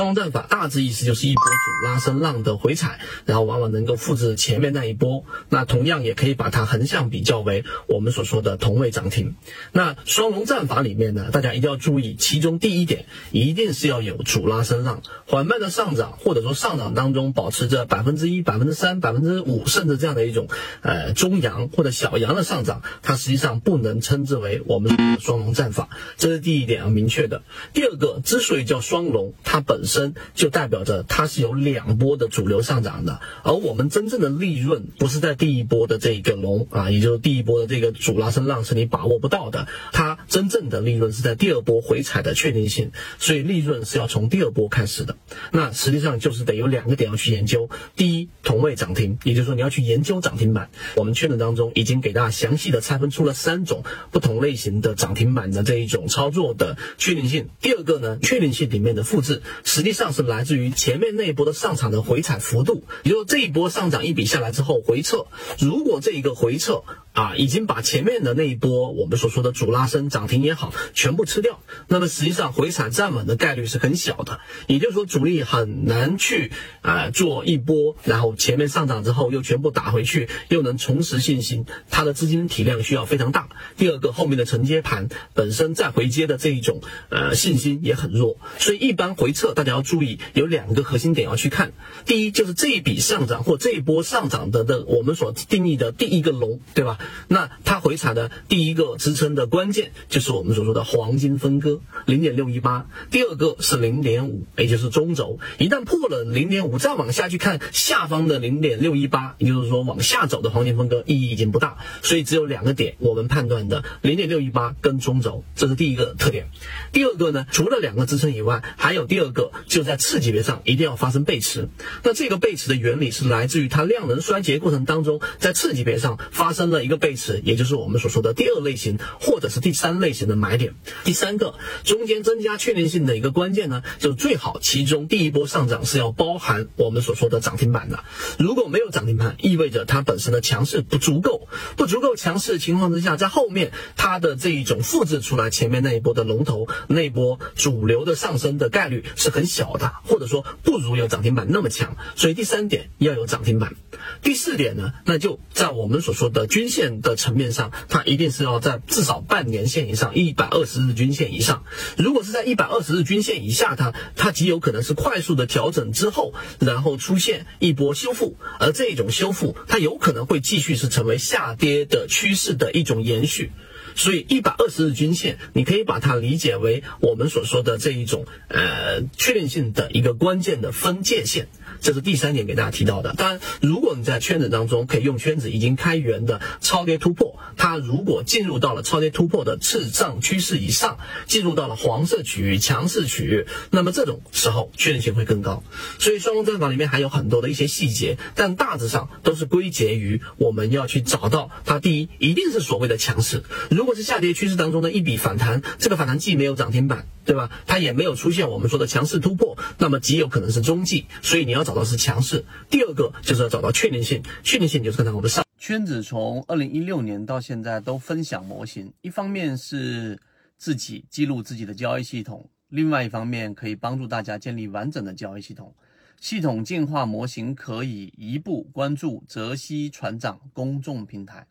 双龙战法大致意思就是一波主拉升浪的回踩，然后往往能够复制前面那一波。那同样也可以把它横向比较为我们所说的同位涨停。那双龙战法里面呢，大家一定要注意，其中第一点一定是要有主拉升浪，缓慢的上涨或者说上涨当中保持着百分之一、百分之三、百分之五，甚至这样的一种呃中阳或者小阳的上涨，它实际上不能称之为我们的双龙战法。这是第一点要明确的。第二个，之所以叫双龙，它本身就代表着它是有两波的主流上涨的，而我们真正的利润不是在第一波的这个龙啊，也就是第一波的这个主拉升浪是你把握不到的，它真正的利润是在第二波回踩的确定性，所以利润是要从第二波开始的。那实际上就是得有两个点要去研究，第一，同位涨停，也就是说你要去研究涨停板。我们圈子当中已经给大家详细的拆分出了三种不同类型的涨停板的这一种操作的确定性。第二个呢，确定性里面的复制是，实际上是来自于前面那一波的上涨的回踩幅度，也就是这一波上涨一笔下来之后回撤，如果这一个回撤啊已经把前面的那一波我们所说的主拉升涨停也好全部吃掉，那么实际上回踩站稳的概率是很小的，也就是说主力很难去啊做一波，然后前面上涨之后又全部打回去，又能重拾信心，它的资金体量需要非常大。第二个后面的承接盘本身再回接的这一种呃信心也很弱，所以一般回撤大家要注意有两个核心点要去看，第一就是这一笔上涨或这一波上涨的的我们所定义的第一个龙，对吧？那它回踩的第一个支撑的关键就是我们所说的黄金分割零点六一八，第二个是零点五，也就是中轴，一旦破了零点五，再往下去看下方的零点六一八，也就是说往下走的黄金分割意义已经不大，所以只有两个点我们判断的零点六一八跟中轴，这是第一个特点。第二个呢，除了两个支撑以外，还有第二个就在次级别上一定要发生背驰。那这个背驰的原理是来自于它量能衰竭过程当中，在次级别上发生了一个背驰，也就是我们所说的第二类型或者是第三类型的买点。第三个中间增加确定性的一个关键呢，就最好其中第一波上涨是要包含我们所说的涨停板的。如果没有涨停板，意味着它本身的强势不足够，不足够强势的情况之下，在后面它的这一种复制出来前面那一波的龙头那一波主流的上升的概率是很小的，或者说不如有涨停板那么强。所以第三点要有涨停板。第四点呢，那就在我们所说的均线的层面上，它一定是要在至少半年线以上，一百二十日均线以上。如果是在一百二十日均线以下，它它极有可能是快速的调整之后，然后出现一波修复，而这种修复它有可能会继续是成为下跌的趋势的一种延续。所以一百二十日均线，你可以把它理解为我们所说的这一种呃确定性的一个关键的分界线。这是第三点给大家提到的。当然，如果你在圈子当中可以用圈子已经开源的超跌突破，它如果进入到了超跌突破的次上趋势以上，进入到了黄色区域、强势区域，那么这种时候确定性会更高。所以双龙战法里面还有很多的一些细节，但大致上都是归结于我们要去找到它。第一，一定是所谓的强势。如果是下跌趋势当中的一笔反弹，这个反弹既没有涨停板，对吧？它也没有出现我们说的强势突破，那么极有可能是中继。所以你要找到是强势。第二个就是要找到确定性，确定性就是刚才我们上圈子从二零一六年到现在都分享模型，一方面是自己记录自己的交易系统，另外一方面可以帮助大家建立完整的交易系统。系统进化模型可以一步关注泽西船长公众平台。